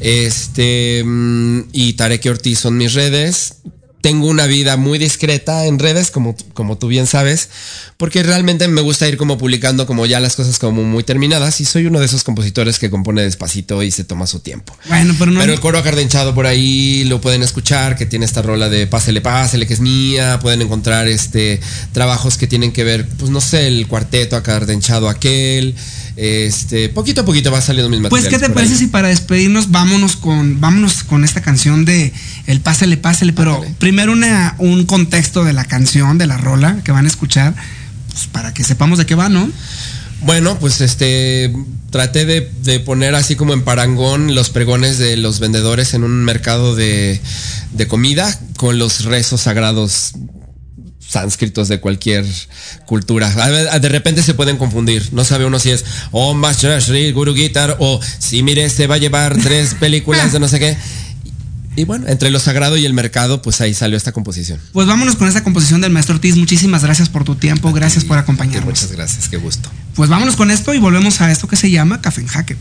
Este, mm, y Tarek Ortiz son mis redes tengo una vida muy discreta en redes, como, como tú bien sabes, porque realmente me gusta ir como publicando como ya las cosas como muy terminadas y soy uno de esos compositores que compone despacito y se toma su tiempo. Bueno, pero no. Pero el coro acardenchado por ahí lo pueden escuchar, que tiene esta rola de Pásele, Pásele, que es mía. Pueden encontrar este trabajos que tienen que ver, pues no sé, el cuarteto acardenchado aquel. Este, poquito a poquito va saliendo mis Pues. ¿qué te parece ahí. si para despedirnos vámonos con, vámonos con esta canción de El Pásele, Pásele? Pero primero una, un contexto de la canción, de la rola que van a escuchar, pues para que sepamos de qué va, ¿no? Bueno, pues este traté de, de poner así como en parangón los pregones de los vendedores en un mercado de, de comida con los rezos sagrados sánscritos de cualquier cultura. De repente se pueden confundir. No sabe uno si es Om Mashra Shri Guru Guitar o si mire, se va a llevar tres películas de no sé qué. Y bueno, entre lo sagrado y el mercado, pues ahí salió esta composición. Pues vámonos con esta composición del maestro Ortiz. Muchísimas gracias por tu tiempo, gracias por acompañarnos. Muchas gracias, qué gusto. Pues vámonos con esto y volvemos a esto que se llama Café en Jaque.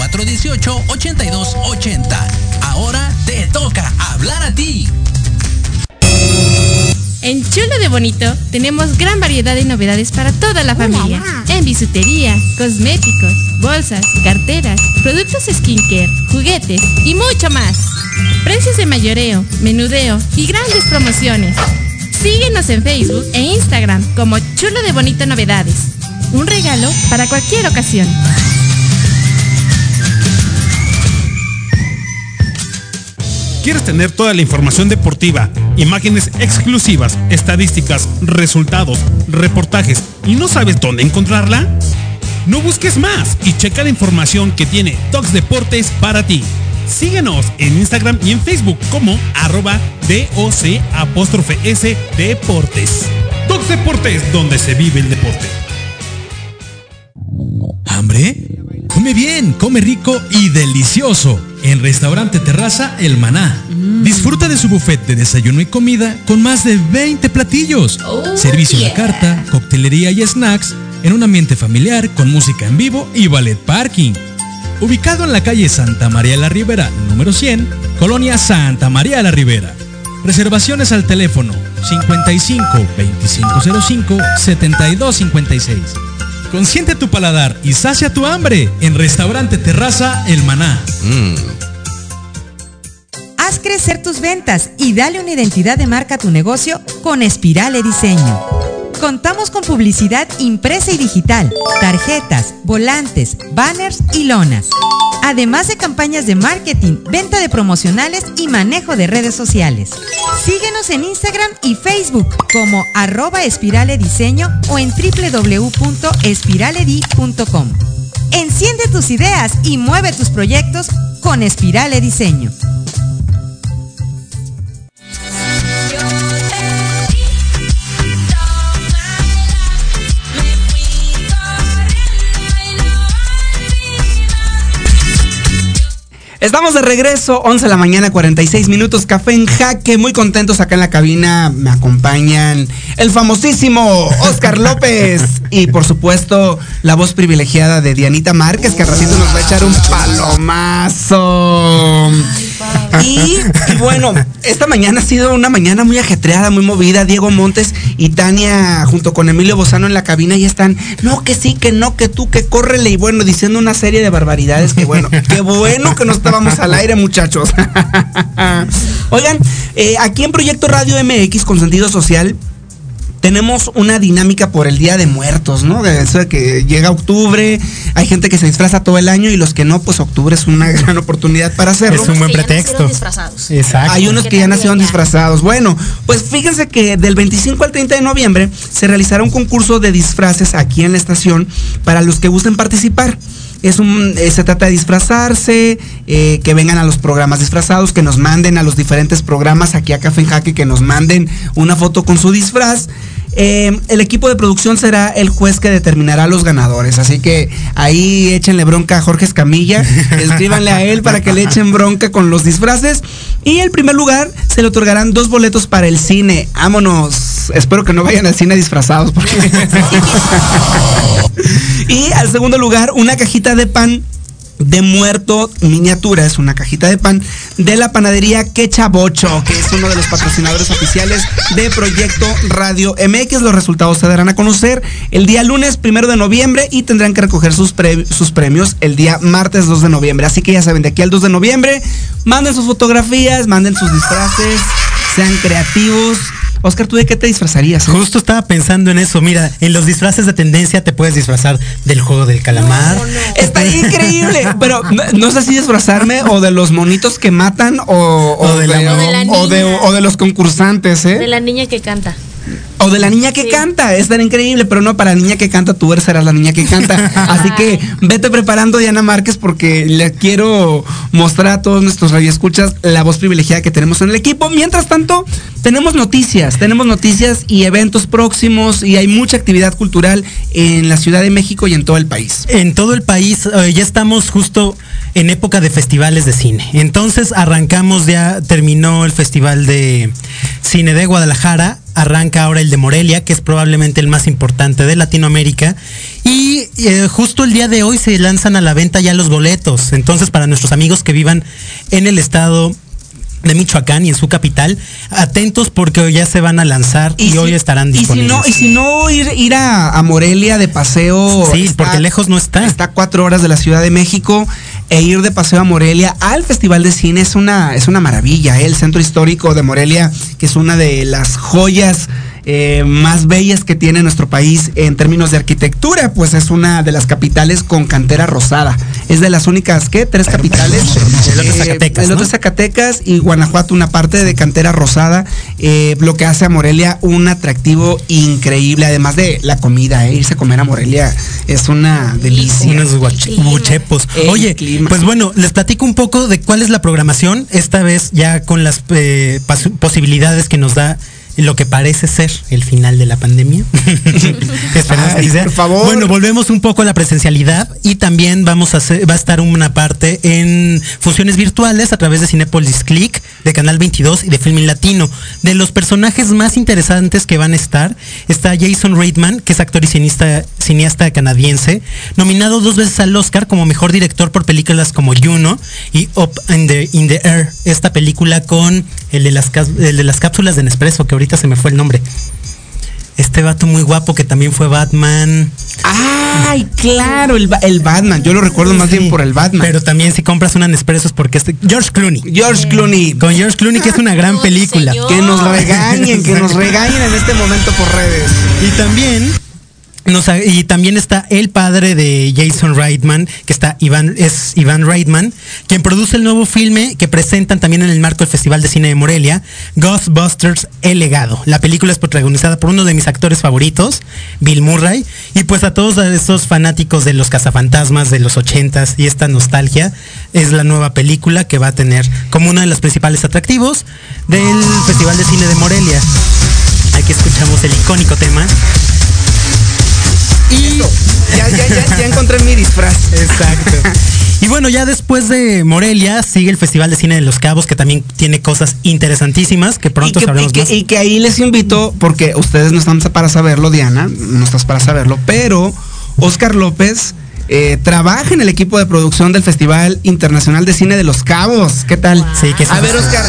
64 18 82 80. Ahora te toca hablar a ti. En Chulo de Bonito tenemos gran variedad de novedades para toda la familia. En bisutería, cosméticos, bolsas, carteras, productos skincare, juguetes y mucho más. Precios de mayoreo, menudeo y grandes promociones. Síguenos en Facebook e Instagram como Chulo de Bonito Novedades. Un regalo para cualquier ocasión. ¿Quieres tener toda la información deportiva, imágenes exclusivas, estadísticas, resultados, reportajes y no sabes dónde encontrarla? No busques más y checa la información que tiene Tox Deportes para ti. Síguenos en Instagram y en Facebook como arroba DOC apóstrofe S Deportes. Tox Deportes, donde se vive el deporte. ¿Hambre? Come bien, come rico y delicioso. En Restaurante Terraza El Maná. Disfruta de su buffet de desayuno y comida con más de 20 platillos. Servicio a la carta, coctelería y snacks en un ambiente familiar con música en vivo y ballet parking. Ubicado en la calle Santa María la Ribera, número 100, Colonia Santa María la Ribera. Reservaciones al teléfono 55 2505 7256. Consiente tu paladar y sacia tu hambre en Restaurante Terraza El Maná. Haz crecer tus ventas y dale una identidad de marca a tu negocio con Espirale Diseño. Contamos con publicidad impresa y digital, tarjetas, volantes, banners y lonas. Además de campañas de marketing, venta de promocionales y manejo de redes sociales. Síguenos en Instagram y Facebook como arroba espirale diseño o en www.espiraledi.com. Enciende tus ideas y mueve tus proyectos con Espirale Diseño. Estamos de regreso, 11 de la mañana, 46 minutos, café en jaque, muy contentos acá en la cabina, me acompañan el famosísimo Oscar López y por supuesto la voz privilegiada de Dianita Márquez, que al ratito nos va a echar un palomazo. Y, bueno, esta mañana ha sido una mañana muy ajetreada, muy movida. Diego Montes y Tania, junto con Emilio Bozano en la cabina, ya están, no, que sí, que no, que tú, que córrele. Y bueno, diciendo una serie de barbaridades que bueno, qué bueno que no estábamos al aire, muchachos. Oigan, eh, aquí en Proyecto Radio MX con sentido social tenemos una dinámica por el Día de Muertos, ¿no? De eso de que llega octubre, hay gente que se disfraza todo el año y los que no, pues octubre es una gran oportunidad para hacerlo. Es un buen pretexto. Exacto. Hay unos que ya nacieron disfrazados. Bueno, pues fíjense que del 25 al 30 de noviembre se realizará un concurso de disfraces aquí en la estación para los que gusten participar. Es un, eh, se trata de disfrazarse, eh, que vengan a los programas disfrazados, que nos manden a los diferentes programas aquí a Café en Jaque, que nos manden una foto con su disfraz. Eh, el equipo de producción será el juez que determinará los ganadores. Así que ahí échenle bronca a Jorge Escamilla. escríbanle a él para que le echen bronca con los disfraces. Y el primer lugar se le otorgarán dos boletos para el cine. Vámonos. Espero que no vayan al cine disfrazados. Porque... y al segundo lugar, una cajita de pan de muerto miniatura, es una cajita de pan de la panadería Quechabocho, que es uno de los patrocinadores oficiales de Proyecto Radio MX. Los resultados se darán a conocer el día lunes primero de noviembre y tendrán que recoger sus, sus premios el día martes 2 de noviembre. Así que ya saben, de aquí al 2 de noviembre, manden sus fotografías, manden sus disfraces, sean creativos. Oscar, ¿tú de qué te disfrazarías? Eh? Justo estaba pensando en eso. Mira, en los disfraces de tendencia te puedes disfrazar del juego del calamar. No, no. Está increíble. Pero no, no, sé si disfrazarme o de los monitos que matan o, o, o de, la, o, de, o de los concursantes, ¿eh? De la niña que canta. O de la niña que sí. canta, es tan increíble, pero no para la niña que canta, tú serás la niña que canta. Así que vete preparando, Diana Márquez, porque le quiero mostrar a todos nuestros radioescuchas la voz privilegiada que tenemos en el equipo. Mientras tanto, tenemos noticias, tenemos noticias y eventos próximos y hay mucha actividad cultural en la Ciudad de México y en todo el país. En todo el país, eh, ya estamos justo en época de festivales de cine. Entonces arrancamos ya, terminó el Festival de Cine de Guadalajara, arranca ahora el de Morelia, que es probablemente el más importante de Latinoamérica. Y eh, justo el día de hoy se lanzan a la venta ya los boletos. Entonces, para nuestros amigos que vivan en el estado de Michoacán y en su capital. Atentos porque ya se van a lanzar y, hoy estarán Y si disponibles. no, y si no ir, ir a, a Morelia de paseo. Sí, porque lejos no está. Está a cuatro horas de la Ciudad de México. E ir de paseo a Morelia al Festival de Cine es una, es una maravilla. ¿eh? El centro histórico de Morelia, que es una de las joyas eh, más bellas que tiene nuestro país en términos de arquitectura, pues es una de las capitales con cantera rosada. Es de las únicas, ¿qué? Tres capitales. El otro Eh, Zacatecas, el otro Zacatecas y Guanajuato una parte de cantera rosada, eh, lo que hace a Morelia un atractivo increíble, además de la comida, ¿eh? irse a comer a Morelia es una delicia. Unos guach- buchepos. El Oye, clima. pues bueno, les platico un poco de cuál es la programación, esta vez ya con las eh, posibilidades que nos da lo que parece ser el final de la pandemia. Esperemos que Ay, así sea. por favor. Bueno, volvemos un poco a la presencialidad y también vamos a hacer, va a estar una parte en funciones virtuales a través de Cinepolis Click, de Canal 22 y de Filmin Latino. De los personajes más interesantes que van a estar, está Jason Reitman, que es actor y cineasta, cineasta canadiense, nominado dos veces al Oscar como mejor director por películas como Juno y Up in the, in the Air, esta película con el de, las, el de las cápsulas de Nespresso, que ahorita se me fue el nombre. Este vato muy guapo que también fue Batman. Ay, claro, el, el Batman. Yo lo recuerdo más bien por el Batman. Pero también si compras una Nespresso es porque este George Clooney. George Clooney. Con George Clooney que es una gran película. Que nos regañen, que nos regañen en este momento por redes. Y también y también está el padre de Jason Reitman, que está Iván, es Iván Reitman, quien produce el nuevo filme que presentan también en el marco del Festival de Cine de Morelia, Ghostbusters El Legado. La película es protagonizada por uno de mis actores favoritos, Bill Murray, y pues a todos esos fanáticos de los cazafantasmas de los ochentas y esta nostalgia, es la nueva película que va a tener como uno de los principales atractivos del Festival de Cine de Morelia. Aquí escuchamos el icónico tema. Y ya, ya, ya, ya encontré mi disfraz. Exacto. Y bueno, ya después de Morelia sigue el Festival de Cine de Los Cabos, que también tiene cosas interesantísimas, que pronto y que, sabremos y que- más. y que ahí les invito, porque ustedes no están para saberlo, Diana, no estás para saberlo, pero Oscar López eh, trabaja en el equipo de producción del Festival Internacional de Cine de Los Cabos. ¿Qué tal? Sí, que A ver, Oscar,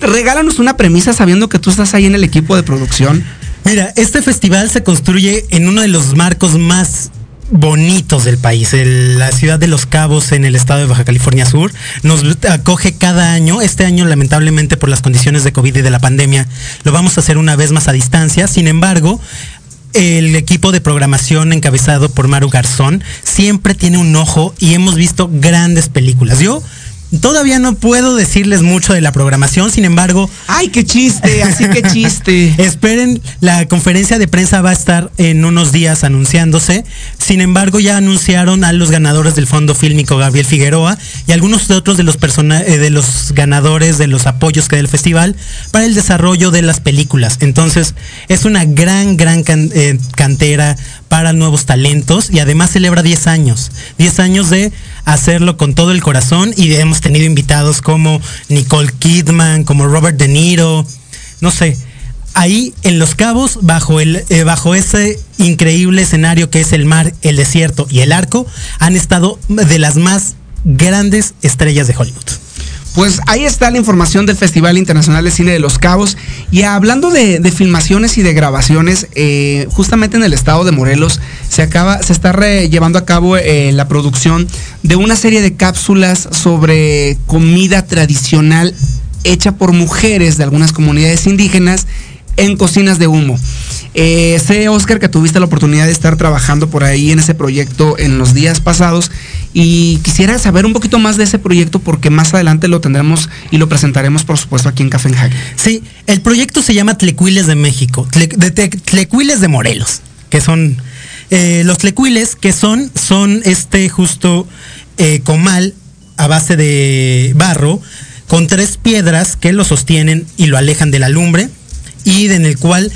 regálanos una premisa sabiendo que tú estás ahí en el equipo de producción. Mira, este festival se construye en uno de los marcos más bonitos del país, el- la ciudad de Los Cabos en el estado de Baja California Sur. Nos acoge cada año, este año lamentablemente por las condiciones de COVID y de la pandemia, lo vamos a hacer una vez más a distancia. Sin embargo, el equipo de programación encabezado por Maru Garzón siempre tiene un ojo y hemos visto grandes películas. Yo todavía no puedo decirles mucho de la programación, sin embargo... ¡Ay, qué chiste! Así que chiste. Esperen, la conferencia de prensa va a estar en unos días anunciándose. Sin embargo, ya anunciaron a los ganadores del Fondo Fílmico Gabriel Figueroa y algunos de otros de los, persona- eh, de los ganadores de los apoyos que da el festival para el desarrollo de las películas. Entonces, es una gran, gran can- eh, cantera para nuevos talentos y además celebra 10 años. 10 años de hacerlo con todo el corazón y hemos tenido invitados como Nicole Kidman, como Robert De Niro, no sé, ahí en Los Cabos, bajo, el, eh, bajo ese increíble escenario que es el mar, el desierto y el arco, han estado de las más grandes estrellas de Hollywood. Pues ahí está la información del Festival Internacional de Cine de Los Cabos. Y hablando de, filmaciones y de grabaciones, eh, justamente en el estado de Morelos se acaba, se está llevando a cabo eh, la producción de una serie de cápsulas sobre comida tradicional hecha por mujeres de algunas comunidades indígenas en cocinas de humo. Eh, sé, Oscar, que tuviste la oportunidad de estar trabajando por ahí en ese proyecto en los días pasados y quisiera saber un poquito más de ese proyecto porque más adelante lo tendremos y lo presentaremos, por supuesto, aquí en Café en Jaque. Sí, el proyecto se llama Tlecuiles de México, de Tlecuiles de Morelos, que son eh, los tlecuiles que son, son este justo eh, comal a base de barro con tres piedras que lo sostienen y lo alejan de la lumbre y en el cual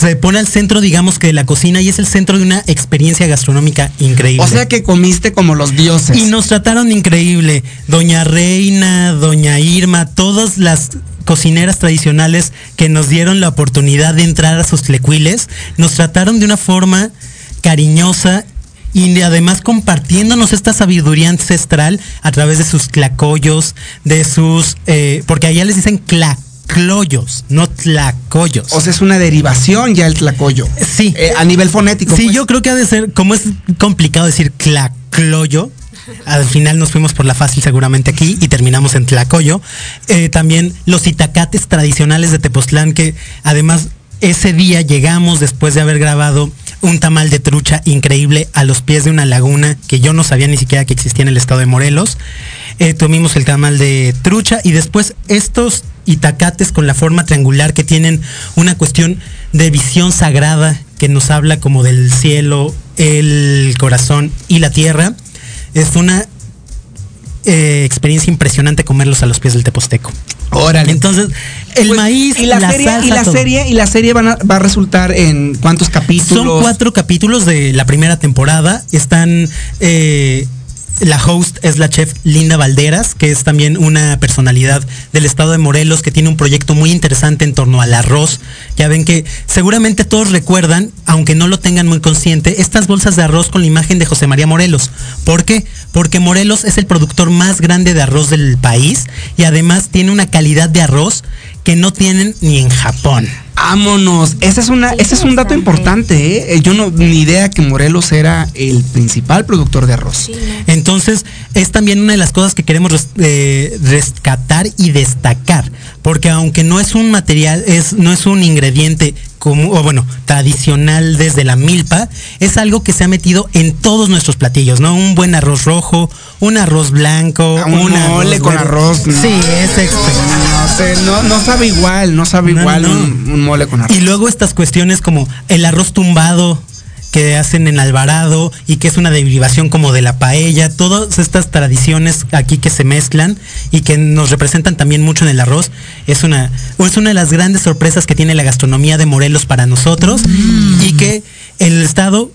se pone al centro, digamos que de la cocina y es el centro de una experiencia gastronómica increíble. O sea que comiste como los dioses. Y nos trataron increíble. Doña Reina, Doña Irma, todas las cocineras tradicionales que nos dieron la oportunidad de entrar a sus tlecuiles, nos trataron de una forma cariñosa y además compartiéndonos esta sabiduría ancestral a través de sus clacoyos, de sus, eh, porque allá les dicen clacloyos, no tlacoyos. O sea, es una derivación ya el tlacoyo. Sí. Eh, a nivel fonético. Sí, pues. yo creo que ha de ser, como es complicado decir clacloyo, al final nos fuimos por la fácil seguramente aquí y terminamos en Tlacoyo. Eh, también los itacates tradicionales de Tepoztlán que además ese día llegamos después de haber grabado un tamal de trucha increíble a los pies de una laguna que yo no sabía ni siquiera que existía en el estado de Morelos. Eh, tomimos el tamal de trucha y después estos itacates con la forma triangular que tienen una cuestión de visión sagrada que nos habla como del cielo, el corazón y la tierra. Es una eh, experiencia impresionante comerlos a los pies del teposteco. Órale. Entonces, el Pues, maíz, y la, la serie, salsa, y la todo. serie y la serie van a- va a resultar en cuántos capítulos. Son cuatro capítulos de la primera temporada. Están. eh, la host es la chef Linda Valderas, que es también una personalidad del estado de Morelos que tiene un proyecto muy interesante en torno al arroz. Ya ven que seguramente todos recuerdan, aunque no lo tengan muy consciente, estas bolsas de arroz con la imagen de José María Morelos. ¿Por qué? Porque Morelos es el productor más grande de arroz del país y además tiene una calidad de arroz que no tienen ni en Japón. Vámonos. Ese es una, ese es un dato importante, ¿eh? Eh, Yo no ni idea que Morelos era el principal productor de arroz. Entonces, es también una de las cosas que queremos res- eh, rescatar y destacar. Porque aunque no es un material, es, no es un ingrediente o bueno, tradicional desde la milpa, es algo que se ha metido en todos nuestros platillos, ¿no? Un buen arroz rojo, un arroz blanco, Ah, un mole con arroz. no. Sí, es extra. No, no, no sabe igual, no sabe No, igual. Un, un mole con arroz. Y luego estas cuestiones como el arroz tumbado que hacen en Alvarado y que es una derivación como de la paella, todas estas tradiciones aquí que se mezclan y que nos representan también mucho en el arroz, es una, es una de las grandes sorpresas que tiene la gastronomía de Morelos para nosotros y que el estado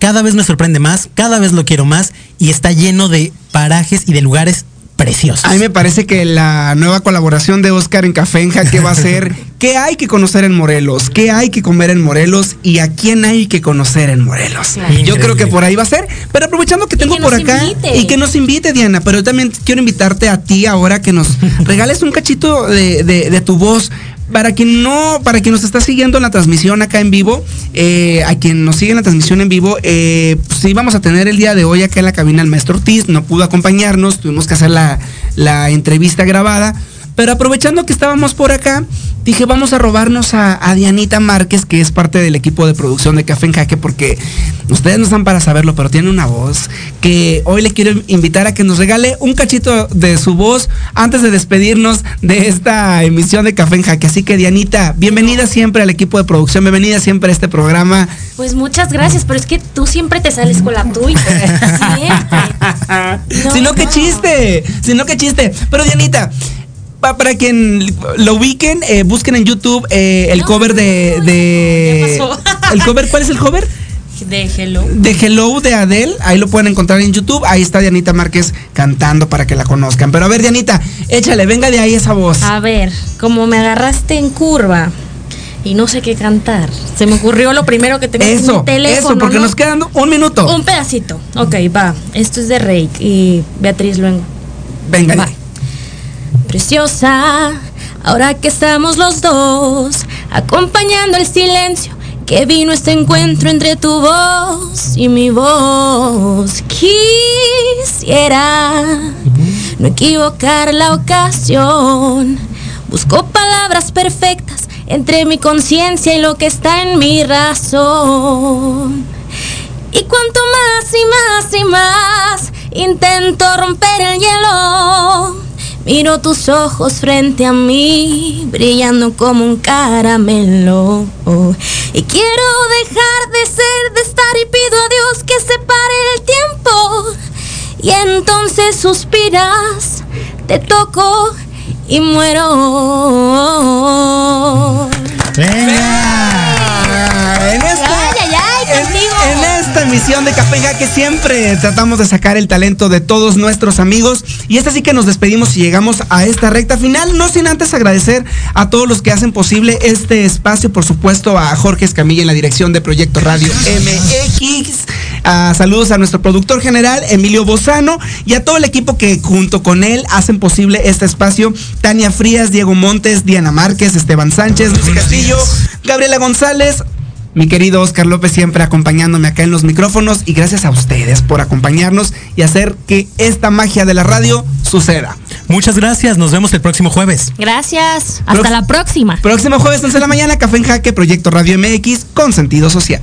cada vez me sorprende más, cada vez lo quiero más y está lleno de parajes y de lugares preciosos. A mí me parece que la nueva colaboración de Oscar en Café en Jaque va a ser qué hay que conocer en Morelos, qué hay que comer en Morelos y a quién hay que conocer en Morelos. Claro. Yo Increíble. creo que por ahí va a ser, pero aprovechando que tengo que por acá invite. y que nos invite Diana, pero yo también quiero invitarte a ti ahora que nos regales un cachito de, de- de tu voz. Para quien no, para quien nos está siguiendo en la transmisión acá en vivo, eh, a quien nos sigue en la transmisión en vivo, eh, pues sí vamos a tener el día de hoy acá en la cabina al maestro Ortiz, no pudo acompañarnos, tuvimos que hacer la, la entrevista grabada, pero aprovechando que estábamos por acá, dije vamos a robarnos a, a Dianita Márquez, que es parte del equipo de producción de Café en Jaque, porque ustedes no están para saberlo, pero tiene una voz que hoy le quiero invitar a que nos regale un cachito de su voz antes de despedirnos de esta emisión de Café en Jaque. Así que Dianita, bienvenida siempre al equipo de producción, bienvenida siempre a este programa. Pues muchas gracias, pero es que tú siempre te sales con la tuya. Siempre. No, si no, qué no. chiste, si no, qué chiste. Pero Dianita, para quien lo ubiquen, eh, busquen en YouTube eh, el No, cover de... no. ¿El cover? ¿Cuál es el cover? De Hello. De Hello de Adele, ahí lo pueden encontrar en YouTube, ahí está Dianita Márquez cantando para que la conozcan. Pero a ver, Dianita, échale, venga de ahí esa voz. A ver, como me agarraste en curva y no sé qué cantar, se me ocurrió lo primero que tengo en Eso, mi teléfono. eso, porque ¿no? nos quedan un minuto. Un pedacito. Ok, va. Esto es de Rake y Beatriz Luengo. Venga, Va. Preciosa, ahora que estamos los dos, acompañando el silencio que vino este encuentro entre tu voz y mi voz. Quisiera no equivocar la ocasión. Busco palabras perfectas entre mi conciencia y lo que está en mi razón. Y cuanto más y más y más intento romper el hielo, miro tus ojos frente a mí, brillando como un caramelo. Y quiero dejar de ser, de estar y pido a Dios que separe el tiempo. Y entonces suspiras, te toco y muero. Venga. En esta, Ay, ay, ay, en- esta emisión de Café que siempre tratamos de sacar el talento de todos nuestros amigos. Y esta sí que nos despedimos y llegamos a esta recta final. No sin antes agradecer a todos los que hacen posible este espacio. Por supuesto, a Jorge Escamilla en la dirección de Proyecto Radio MX. A saludos a nuestro productor general, Emilio Bozano, y a todo el equipo que junto con él hacen posible este espacio. Tania Frías, Diego Montes, Diana Márquez, Esteban Sánchez, Luis Castillo, Gabriela González, mi querido Oscar López siempre acompañándome acá en los micrófonos y gracias a ustedes por acompañarnos y hacer que esta magia de la radio suceda. Muchas gracias, nos vemos el próximo jueves. Gracias, hasta Prox- la próxima. Próximo jueves 11 de la mañana, Café en Jaque, Proyecto Radio MX con sentido social.